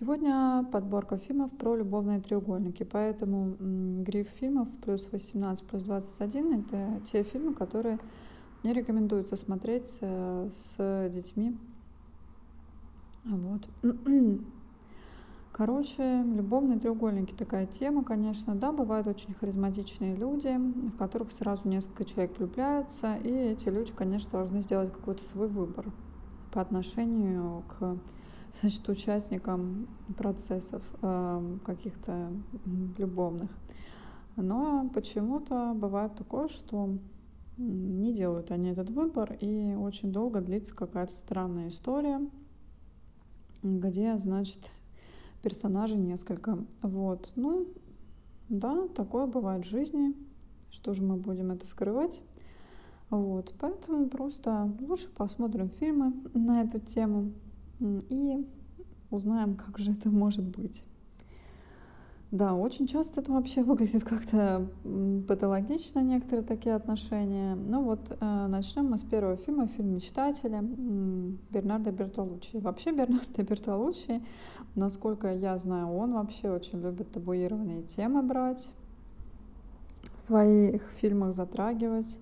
Сегодня подборка фильмов про любовные треугольники, поэтому гриф фильмов плюс 18 плюс 21 это те фильмы, которые не рекомендуется смотреть э, с детьми. Вот. Короче, любовные треугольники такая тема, конечно. Да, бывают очень харизматичные люди, в которых сразу несколько человек влюбляются, и эти люди, конечно, должны сделать какой-то свой выбор по отношению к значит, участникам процессов э, каких-то любовных. Но почему-то бывает такое, что не делают они этот выбор, и очень долго длится какая-то странная история, где, значит, персонажей несколько. Вот. Ну, да, такое бывает в жизни. Что же мы будем это скрывать? Вот. Поэтому просто лучше посмотрим фильмы на эту тему и узнаем, как же это может быть. Да, очень часто это вообще выглядит как-то патологично, некоторые такие отношения. Ну вот, э, начнем мы с первого фильма, фильм «Мечтатели» Бернардо Бертолуччи. Вообще Бернардо Бертолуччи, насколько я знаю, он вообще очень любит табуированные темы брать, в своих фильмах затрагивать.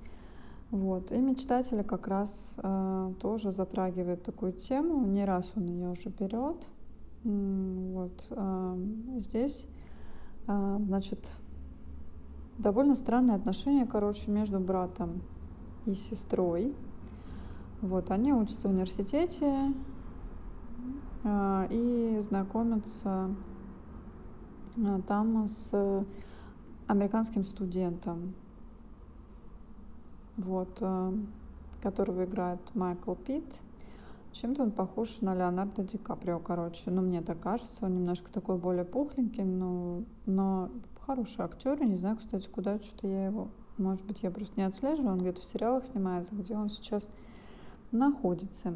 Вот. И «Мечтатели» как раз э, тоже затрагивает такую тему. Не раз он ее уже берет. Вот. Э, здесь а, значит, довольно странные отношения, короче, между братом и сестрой. Вот, они учатся в университете а, и знакомятся а, там с американским студентом, вот, которого играет Майкл Питт. Чем-то он похож на Леонардо Ди Каприо, короче. Ну, мне так кажется. Он немножко такой более пухленький, но, но хороший актер. Не знаю, кстати, куда что-то я его... Может быть, я просто не отслеживаю. Он где-то в сериалах снимается, где он сейчас находится.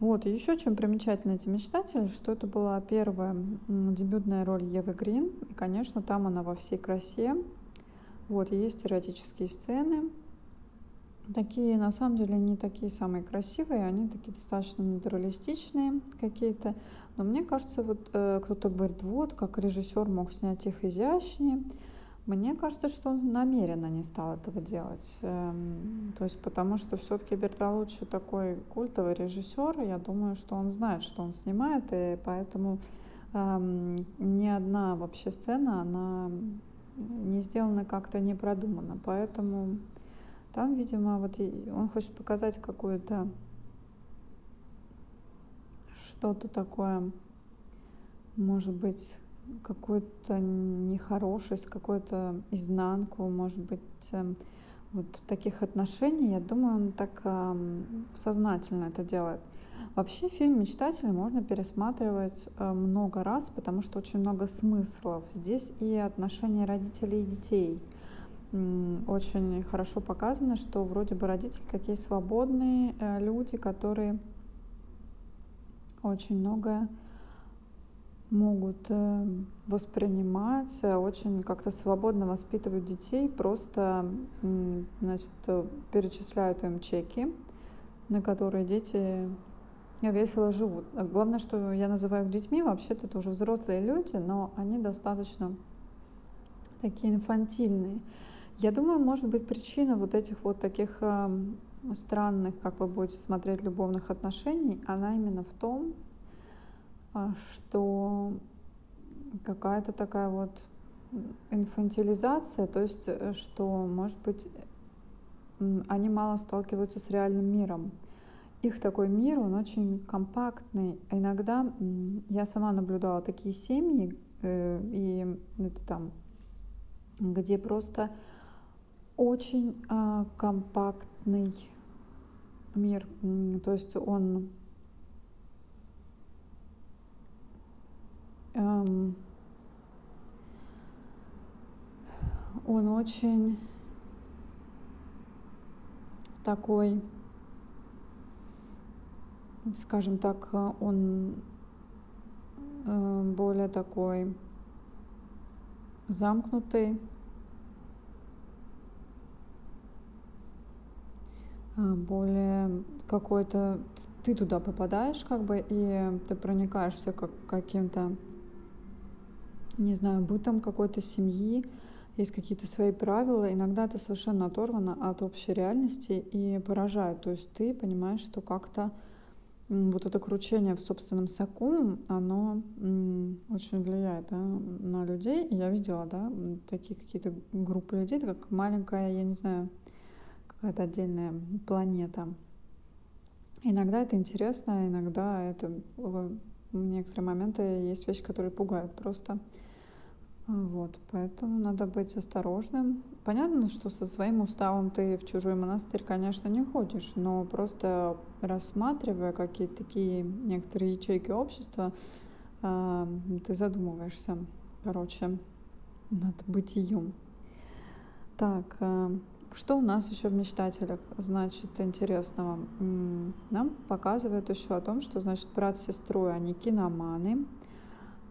Вот, и еще чем примечательны эти мечтатели, что это была первая дебютная роль Евы Грин. И, конечно, там она во всей красе. Вот, есть эротические сцены, такие на самом деле не такие самые красивые, они такие достаточно натуралистичные какие-то. Но мне кажется, вот э, кто-то говорит, вот как режиссер мог снять их изящнее. Мне кажется, что он намеренно не стал этого делать. Эм, то есть потому что все-таки Бертолуччи такой культовый режиссер, я думаю, что он знает, что он снимает, и поэтому эм, ни одна вообще сцена, она не сделана как-то не продуманно. Поэтому там, видимо, вот он хочет показать какую-то что-то такое, может быть, какую-то нехорошесть, какую-то изнанку, может быть, эм, вот таких отношений, я думаю, он так сознательно это делает. Вообще фильм «Мечтатель» можно пересматривать э, много раз, потому что очень много смыслов. Здесь и отношения родителей и детей – очень хорошо показано, что вроде бы родители такие свободные э, люди, которые очень многое могут э, воспринимать, э, очень как-то свободно воспитывают детей, просто значит, перечисляют им чеки, на которые дети весело живут. Главное, что я называю их детьми, вообще-то это уже взрослые люди, но они достаточно такие инфантильные. Я думаю, может быть, причина вот этих вот таких э, странных, как вы будете смотреть, любовных отношений, она именно в том, э, что какая-то такая вот инфантилизация, то есть, э, что, может быть, они мало сталкиваются с реальным миром. Их такой мир, он очень компактный. Иногда я сама наблюдала такие семьи, э, и это там, где просто очень э, компактный мир. То есть он эм, он очень такой, скажем так, он э, более такой замкнутый, А, более какой-то ты туда попадаешь как бы и ты проникаешься как каким-то не знаю, бытом какой-то семьи, есть какие-то свои правила. Иногда это совершенно оторвано от общей реальности и поражает. То есть ты понимаешь, что как-то вот это кручение в собственном соку, оно очень влияет да, на людей. Я видела, да, такие какие-то группы людей, как маленькая, я не знаю, какая-то отдельная планета. Иногда это интересно, иногда это в некоторые моменты есть вещи, которые пугают просто. Вот, поэтому надо быть осторожным. Понятно, что со своим уставом ты в чужой монастырь, конечно, не ходишь, но просто рассматривая какие-то такие некоторые ячейки общества, а, ты задумываешься, короче, над бытием. Так, а, что у нас еще в мечтателях, значит, интересного? Нам показывают еще о том, что, значит, брат с сестрой, они киноманы,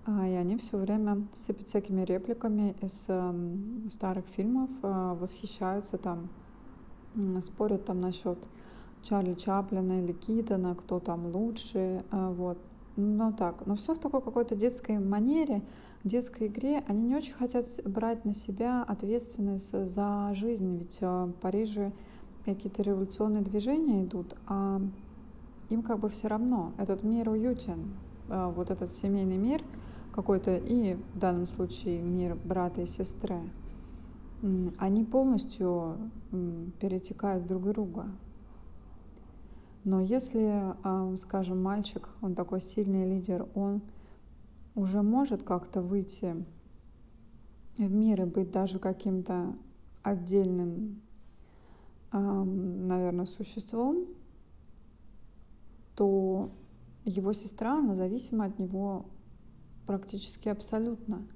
а, и они все время сыпят всякими репликами из эм, старых фильмов, а, восхищаются там, спорят там насчет Чарли Чаплина или Китона, кто там лучше, а, вот. Но так, но все в такой какой-то детской манере, детской игре. Они не очень хотят брать на себя ответственность за жизнь, ведь в Париже какие-то революционные движения идут, а им как бы все равно. Этот мир уютен, вот этот семейный мир — какой-то и в данном случае мир брата и сестры, они полностью перетекают друг друга. Но если, а, скажем, мальчик, он такой сильный лидер, он уже может как-то выйти в мир и быть даже каким-то отдельным, наверное, существом, то его сестра, она зависима от него практически абсолютно.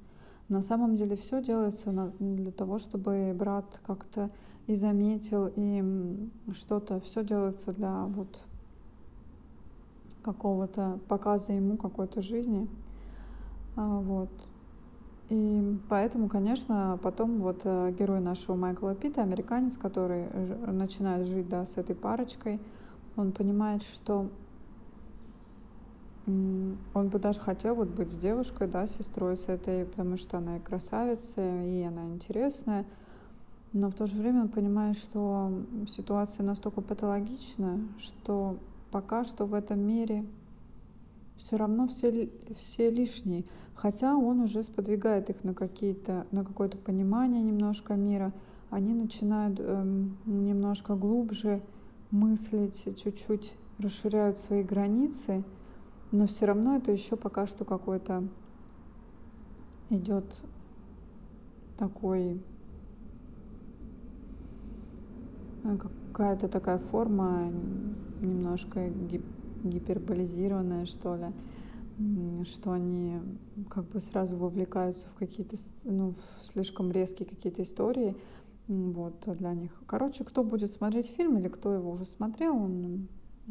На самом деле все делается для того, чтобы брат как-то и заметил, и что-то, все делается для вот какого-то показа ему какой-то жизни. А, вот. И поэтому, конечно, потом вот э, герой нашего Майкла Питта, американец, который начинает жить да, с этой парочкой, он понимает, что он бы даже хотел вот быть с девушкой, да, сестрой с этой, потому что она и красавица, и она интересная. Но в то же время он понимает, что ситуация настолько патологична, что пока что в этом мире все равно все, все лишние. Хотя он уже сподвигает их на, какие-то, на какое-то понимание немножко мира. Они начинают эм, немножко глубже мыслить, чуть-чуть расширяют свои границы – но все равно это еще пока что какой-то идет такой э, какая-то такая форма немножко гиперболизированная, что ли, что они как бы сразу вовлекаются в какие-то, ну, в слишком резкие какие-то истории, вот, для них. Короче, кто будет смотреть фильм или кто его уже смотрел, он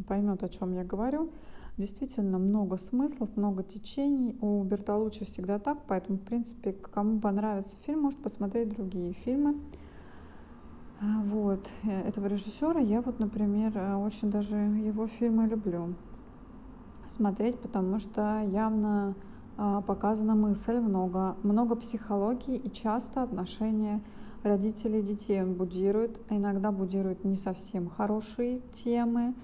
поймет, о чем я говорю. Действительно много смыслов, много течений. У Бертолуччи всегда так, поэтому, в принципе, кому понравится фильм, может посмотреть другие фильмы. А, вот, э, этого режиссера я вот, например, э, очень даже его фильмы люблю смотреть, потому что явно а, показана мысль, много, много психологии и часто отношения родителей и детей он будирует, а иногда будирует не совсем хорошие темы,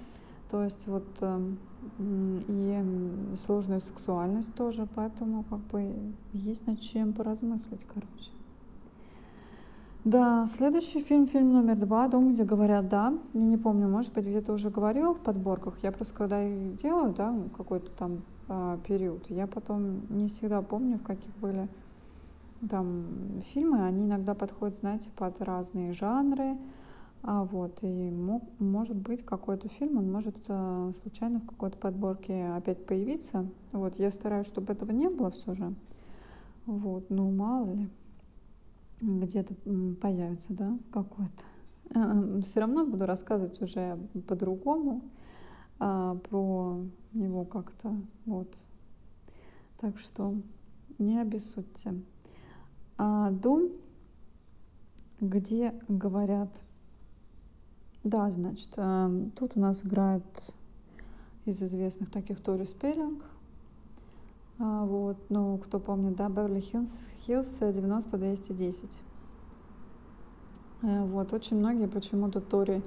то есть вот эм, и сложная сексуальность тоже, поэтому как бы есть над чем поразмыслить, короче. Да, следующий фильм, фильм номер два, «Дом, где говорят да». Я не помню, может быть, где-то уже говорила в подборках. Я просто когда делаю, да, какой-то там а, период, я потом не всегда помню, в каких были там фильмы. Они иногда подходят, знаете, под разные жанры, а вот, и мог, может быть какой-то фильм, он может э, случайно в какой-то подборке опять появиться. Вот, я стараюсь, чтобы этого не было все же. Вот, ну мало ли, где-то появится, да, какой-то. Э, все равно буду рассказывать уже по-другому а, про него как-то, вот. Так что не обессудьте. А дом, где говорят да, значит, эм, тут у нас играет из известных таких Тори Спеллинг. А, вот, ну, кто помнит, да, Беверли Хиллз, Хиллз 90-210. Э, вот, очень многие почему-то Тори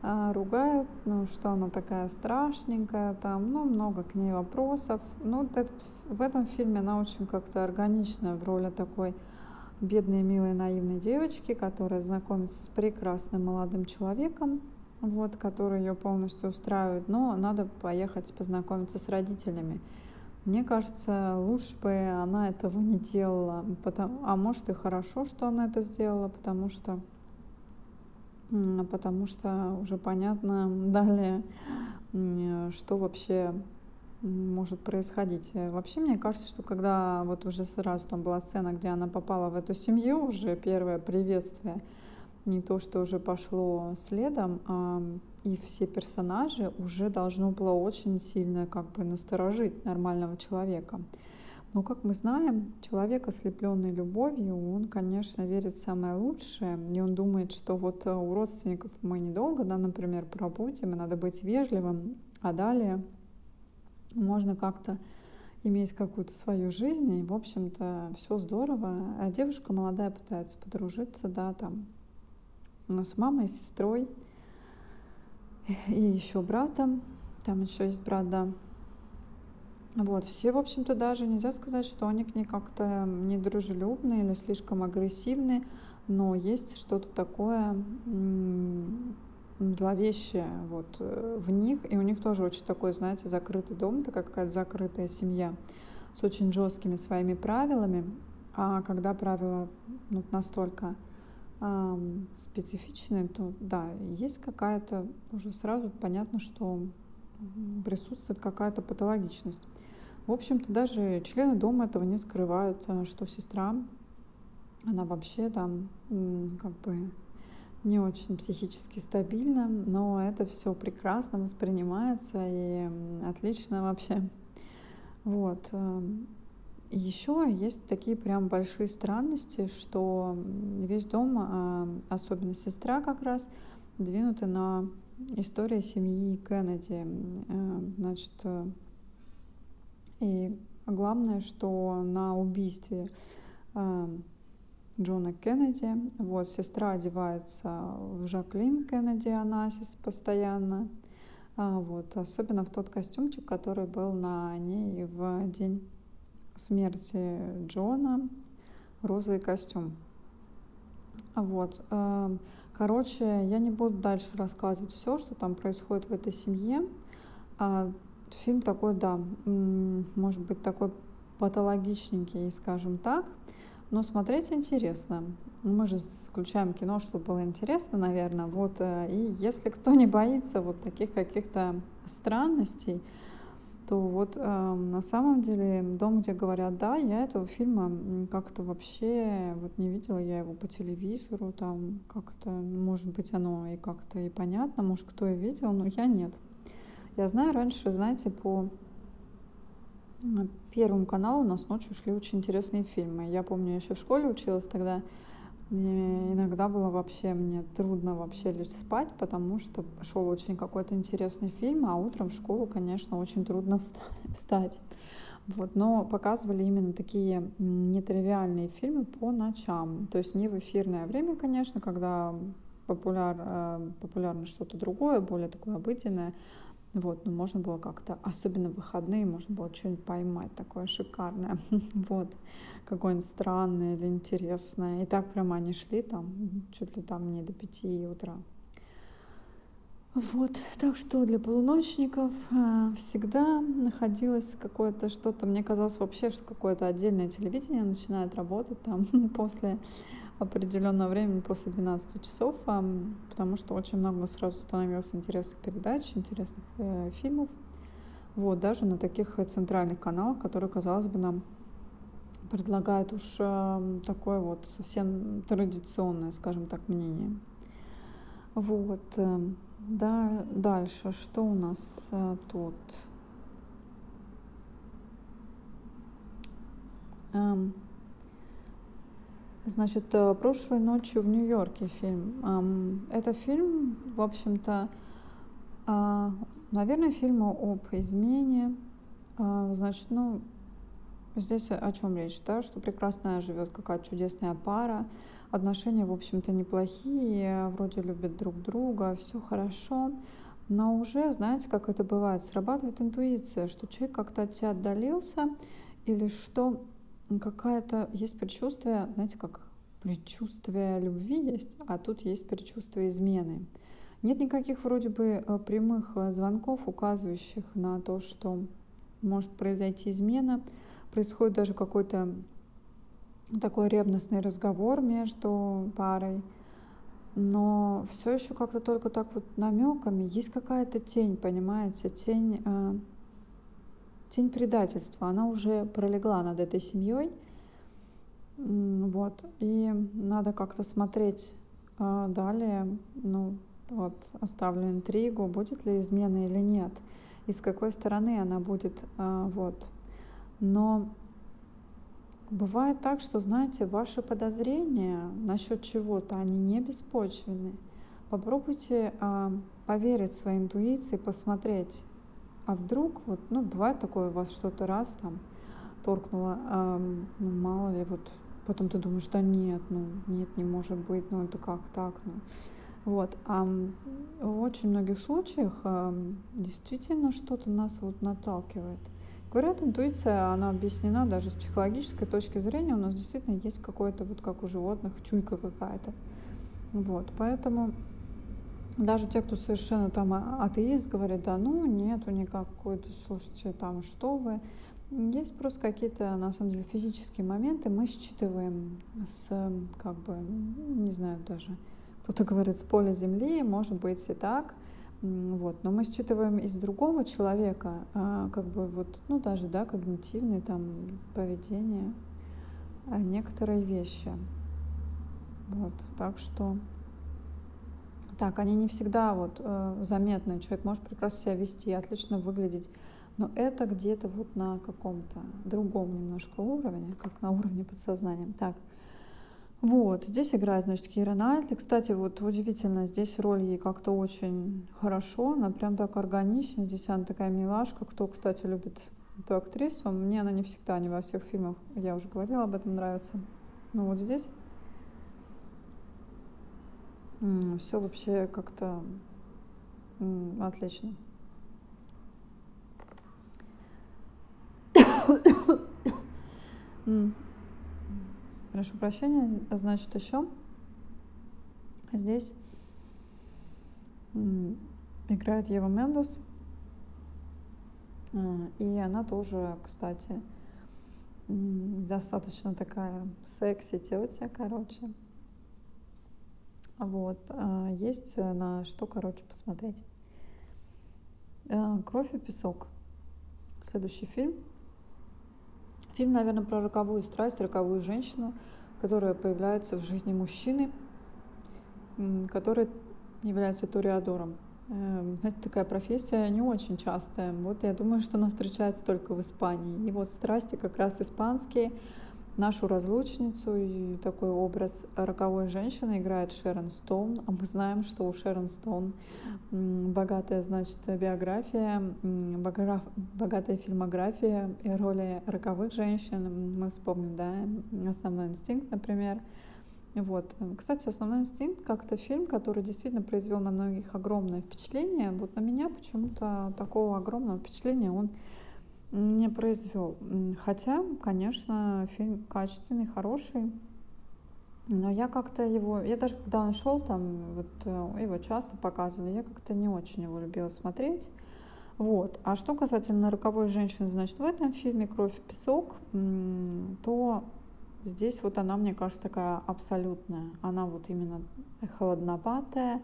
а, ругают, ну, что она такая страшненькая, там, ну, много к ней вопросов. Ну, вот этот, в этом фильме она очень как-то органичная в роли такой бедной, милой, наивной девочки, которая знакомится с прекрасным молодым человеком, вот, который ее полностью устраивает, но надо поехать познакомиться с родителями. Мне кажется, лучше бы она этого не делала, потому, а может и хорошо, что она это сделала, потому что потому что уже понятно далее, что вообще может происходить. Вообще, мне кажется, что когда вот уже сразу там была сцена, где она попала в эту семью, уже первое приветствие, не то, что уже пошло следом, а и все персонажи уже должно было очень сильно как бы насторожить нормального человека. Но, как мы знаем, человек, ослепленный любовью, он, конечно, верит в самое лучшее, и он думает, что вот э, у родственников мы недолго, да, например, пробудем, и надо быть вежливым, а далее можно как-то иметь какую-то свою жизнь, и, в общем-то, все здорово. А девушка молодая пытается подружиться, да, там, с мамой, с сестрой и еще братом. Там еще есть брат, да. Вот, все, в общем-то, даже нельзя сказать, что они к ней как-то недружелюбные или слишком агрессивные, но есть что-то такое зловещее вот э, в них, и у них тоже очень такой, знаете, закрытый дом, такая какая-то закрытая семья с очень жесткими своими правилами, а когда правила ну, настолько специфичные, то да, есть какая-то, уже сразу понятно, что присутствует какая-то патологичность. В общем-то, даже члены дома этого не скрывают, э, что сестра, она вообще там как бы не очень психически стабильна, но это все прекрасно воспринимается и отлично вообще. Вот. Э, Еще есть такие прям большие странности, что весь дом, а, особенно сестра как раз, двинуты на истории семьи Кеннеди. Э, значит, и главное, что на убийстве э, Джона Кеннеди, вот, сестра одевается в Жаклин Кеннеди Анасис постоянно, а, вот, особенно в тот костюмчик, который был на ней в день смерти Джона, розовый костюм. Вот. Э, короче, я не буду дальше рассказывать все, что там происходит в этой семье. А, фильм такой, да, может быть, такой патологичненький, скажем так, но смотреть интересно. Мы же включаем кино, чтобы было интересно, наверное. Вот, э, и если кто не боится вот таких каких-то странностей, то вот э, на самом деле «Дом, где говорят да», я этого фильма как-то вообще вот не видела, я его по телевизору, там как-то, может быть, оно и как-то и понятно, может, кто и видел, но я нет. Я знаю, раньше, знаете, по Первому каналу у нас ночью шли очень интересные фильмы. Я помню, я еще в школе училась тогда, и иногда было вообще мне трудно вообще лечь спать, потому что шел очень какой-то интересный фильм, а утром в школу, конечно, очень трудно встать. Вот, но показывали именно такие нетривиальные фильмы по ночам. То есть не в эфирное время, конечно, когда популяр, э, популярно что-то другое, более такое обыденное, вот, ну, можно было как-то, особенно в выходные, можно было что-нибудь поймать такое шикарное. Вот, какое-нибудь странное или интересное. И так прямо они шли там, чуть ли там не до пяти утра. Вот, так что для полуночников э, всегда находилось какое-то что-то, мне казалось вообще, что какое-то отдельное телевидение начинает работать там после определенного времени после 12 часов, потому что очень много сразу становилось интересных передач, интересных э, фильмов. Вот, даже на таких центральных каналах, которые, казалось бы, нам предлагают уж э, такое вот совсем традиционное, скажем так, мнение. Вот. Э, да, дальше, что у нас э, тут? Эм, Значит, э, прошлой ночью в Нью-Йорке фильм. Это фильм, в общем-то, а, наверное, фильм об измене. А, значит, ну, здесь о чем речь, да, что прекрасная живет какая-то чудесная пара, отношения, в общем-то, неплохие, вроде любят друг друга, все хорошо, но уже, знаете, как это бывает, срабатывает интуиция, что человек как-то от тебя отдалился, или что какая-то есть предчувствие, знаете, как предчувствие любви есть, а тут есть предчувствие измены. Нет никаких вроде бы э, прямых э, звонков, указывающих на то, что может произойти измена. Происходит даже какой-то такой ревностный разговор между парой. Но все еще как-то только так вот намеками. Есть какая-то тень, понимаете, тень, э, тень предательства. Она уже пролегла над этой семьей. Вот. И надо как-то смотреть э, далее. Ну, вот, оставлю интригу, будет ли измена или нет, и с какой стороны она будет, а, вот. Но бывает так, что, знаете, ваши подозрения насчет чего-то, они не беспочвенны. Попробуйте а, поверить своей интуиции, посмотреть, а вдруг, вот, ну, бывает такое у вас что-то раз там торкнуло, а, ну, мало ли, вот, потом ты думаешь, да нет, ну, нет, не может быть, ну, это как так, ну, вот. А в очень многих случаях действительно что-то нас вот наталкивает. Говорят, интуиция, она объяснена даже с психологической точки зрения. У нас действительно есть какое-то, вот как у животных, чуйка какая-то. Вот, поэтому даже те, кто совершенно там а, атеист, говорят, да ну нету никакой, слушайте, там что вы. Есть просто какие-то, на самом деле, физические моменты, мы считываем с, как бы, не знаю даже, кто-то говорит с поля земли, может быть и так. Вот. Но мы считываем из другого человека, а, как бы вот, ну даже, да, когнитивные там поведение, а некоторые вещи. Вот, так что, так, они не всегда вот э, заметны. Человек может прекрасно себя вести, отлично выглядеть, но это где-то вот на каком-то другом немножко уровне, как на уровне подсознания. Так, вот, здесь играет, значит, Кира Найтли. Кстати, вот удивительно, здесь роль ей как-то очень хорошо, она прям так органична. Здесь она такая милашка. Кто, кстати, любит эту актрису, мне она не всегда, не во всех фильмах, я уже говорила об этом, нравится. Но вот здесь все вообще как-то отлично. прошу прощения, значит еще здесь играет Ева Мендес. А, и она тоже, кстати, достаточно такая секси тетя, короче. Вот. А, есть на что, короче, посмотреть. А, Кровь и песок. Следующий фильм. Фильм, наверное, про роковую страсть, роковую женщину, которая появляется в жизни мужчины, который является ториадором. Эм, знаете, такая профессия не очень частая. Вот я думаю, что она встречается только в Испании. И вот страсти как раз испанские, нашу разлучницу и такой образ роковой женщины играет Шерон Стоун. А мы знаем, что у Шерон Стоун богатая, значит, биография, богатая фильмография и роли роковых женщин. Мы вспомним, да, «Основной инстинкт», например. Вот. Кстати, «Основной инстинкт» как-то фильм, который действительно произвел на многих огромное впечатление. Вот на меня почему-то такого огромного впечатления он не произвел. Хотя, конечно, фильм качественный, хороший. Но я как-то его, я даже когда он шел, там, вот э, его часто показывали, я как-то не очень его любила смотреть. Вот. А что касательно роковой женщины, значит, в этом фильме «Кровь и песок», то здесь вот она, мне кажется, такая абсолютная. Она вот именно холодноватая,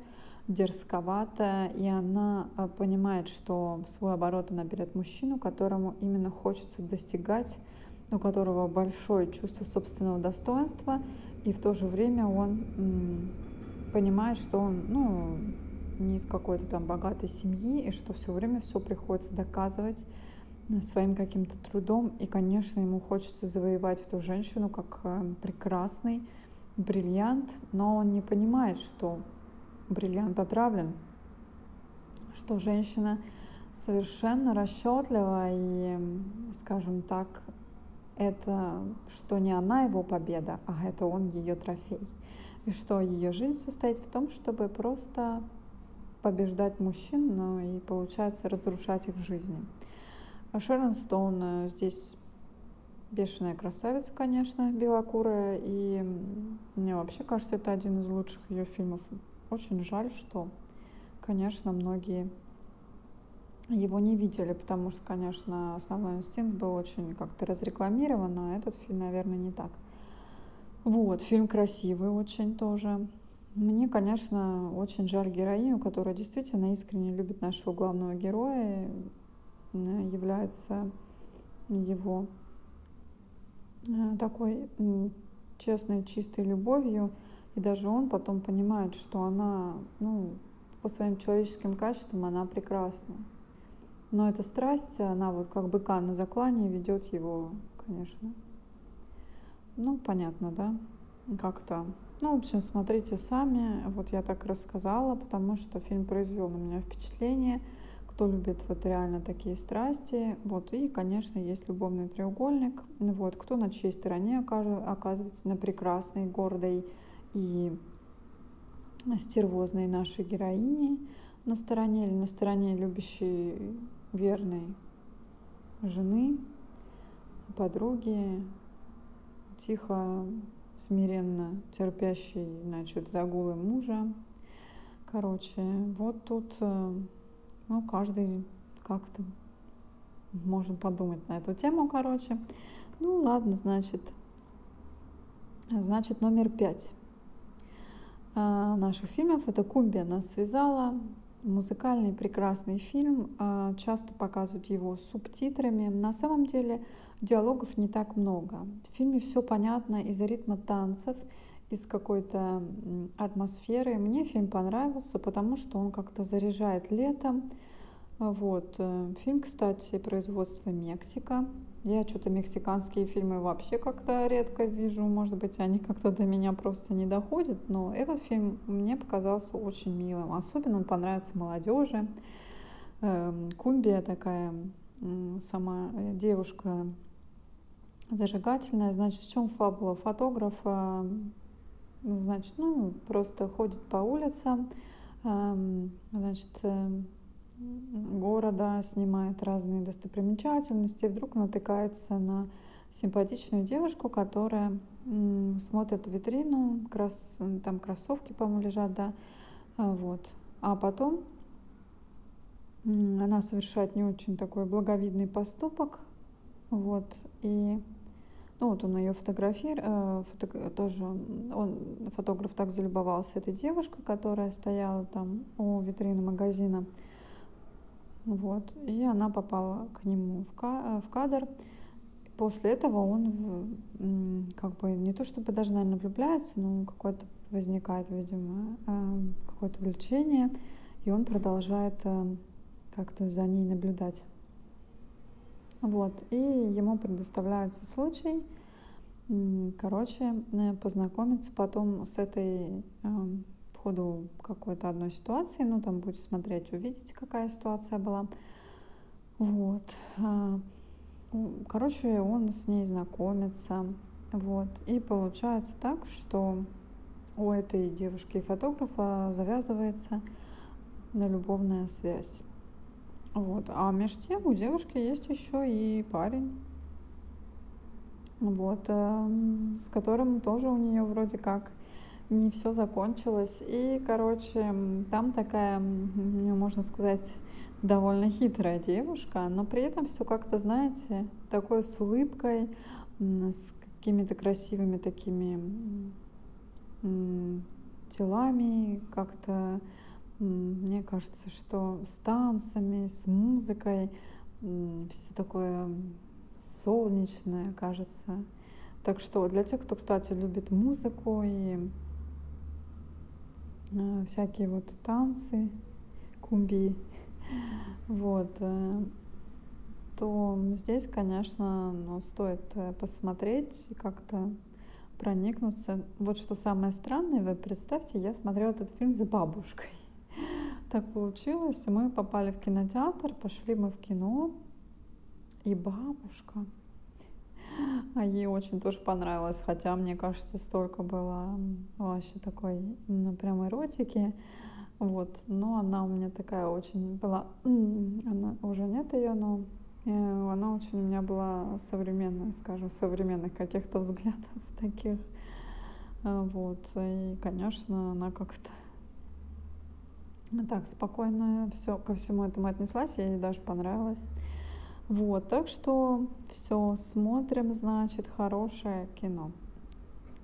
дерзковатая, и она э, понимает, что в свой оборот она берет мужчину, которому именно хочется достигать, у которого большое чувство собственного достоинства, и в то же время он понимает, что он ну, не из какой-то там богатой семьи, и что все время все приходится доказывать э, своим каким-то трудом. И, конечно, ему хочется завоевать эту женщину как э, прекрасный бриллиант, но он не понимает, что бриллиант отравлен, что женщина совершенно расчетлива и, скажем так, это что не она его победа, а это он ее трофей. И что ее жизнь состоит в том, чтобы просто побеждать мужчин, но и получается разрушать их жизни. А Шерон Стоун э, здесь бешеная красавица, конечно, белокурая. И мне вообще кажется, это один из лучших ее фильмов. Очень жаль, что, конечно, многие его не видели, потому что, конечно, основной инстинкт был очень как-то разрекламирован, а этот фильм, наверное, не так. Вот, фильм красивый очень тоже. Мне, конечно, очень жаль героиню, которая действительно искренне любит нашего главного героя, является его э, такой честной, чистой любовью. И даже он потом понимает, что она, ну, по своим человеческим качествам она прекрасна. Но эта страсть, она вот как быка на заклане ведет его, конечно. Ну, понятно, да? Как-то. Ну, в общем, смотрите сами. Вот я так рассказала, потому что фильм произвел на меня впечатление. Кто любит вот реально такие страсти. Вот, и, конечно, есть любовный треугольник. Вот, кто на чьей стороне оказывается, на прекрасной, гордой и стервозной нашей героини на стороне или на стороне любящей верной жены, подруги, тихо, смиренно терпящей, значит, загулы мужа. Короче, вот тут, э, ну, каждый как-то можем подумать на эту тему, короче. Ну, ладно, значит, значит, номер пять наших фильмов. Это «Кумбия нас связала», музыкальный прекрасный фильм. А, часто показывают его субтитрами. На самом деле диалогов не так много. В фильме все понятно из-за ритма танцев, из какой-то атмосферы. Мне фильм понравился, потому что он как-то заряжает летом. Вот. Э, фильм, кстати, производства Мексика. Я что-то мексиканские фильмы вообще как-то редко вижу. Может быть, они как-то до меня просто не доходят. Но этот фильм мне показался очень милым. Особенно он понравится молодежи. Эм, Кумбия такая сама э, девушка зажигательная. Значит, в чем фабула? Фотограф, значит, ну, просто ходит по улицам, эм, значит, эм, города, снимает разные достопримечательности, и вдруг натыкается на симпатичную девушку, которая смотрит в витрину, крас, там кроссовки, по-моему, лежат, да, а, вот. А потом она совершает не очень такой благовидный поступок, вот, и ну вот он ее фотографирует, э, фото, тоже он, фотограф так залюбовался этой девушкой, которая стояла там у витрины магазина, вот. И она попала к нему в, ка- в кадр. После этого он в, как бы не то чтобы даже, наверное, влюбляется, но какое-то возникает, видимо, э, какое-то влечение, и он продолжает э, как-то за ней наблюдать. Вот. И ему предоставляется случай, короче, э, познакомиться потом с этой ходу какой-то одной ситуации, ну там будете смотреть, увидите, какая ситуация была. Вот. А, короче, он с ней знакомится. Вот. И получается так, что у этой девушки фотографа завязывается на любовная связь. Вот. А между тем у девушки есть еще и парень. Вот, эм, с которым тоже у нее вроде как не все закончилось. И, короче, там такая, можно сказать, довольно хитрая девушка, но при этом все как-то, знаете, такое с улыбкой, с какими-то красивыми такими телами, как-то, мне кажется, что с танцами, с музыкой, все такое солнечное, кажется. Так что для тех, кто, кстати, любит музыку и всякие вот танцы, кумби, вот, э, то здесь, конечно, ну, стоит э, посмотреть и как-то проникнуться. Вот что самое странное, вы представьте, я смотрела этот фильм с бабушкой. Так получилось, мы попали в кинотеатр, пошли мы в кино, и бабушка, А ей очень тоже понравилось, хотя, мне кажется, столько было вообще такой, ну, прям эротики. Вот, но она у меня такая очень была, она уже нет ее, но э, она очень у меня была современная, скажем, современных каких-то взглядов таких. А, вот, и, конечно, она как-то так спокойно все ко всему этому отнеслась, ей даже понравилось. Вот, так что все, смотрим, значит, хорошее кино.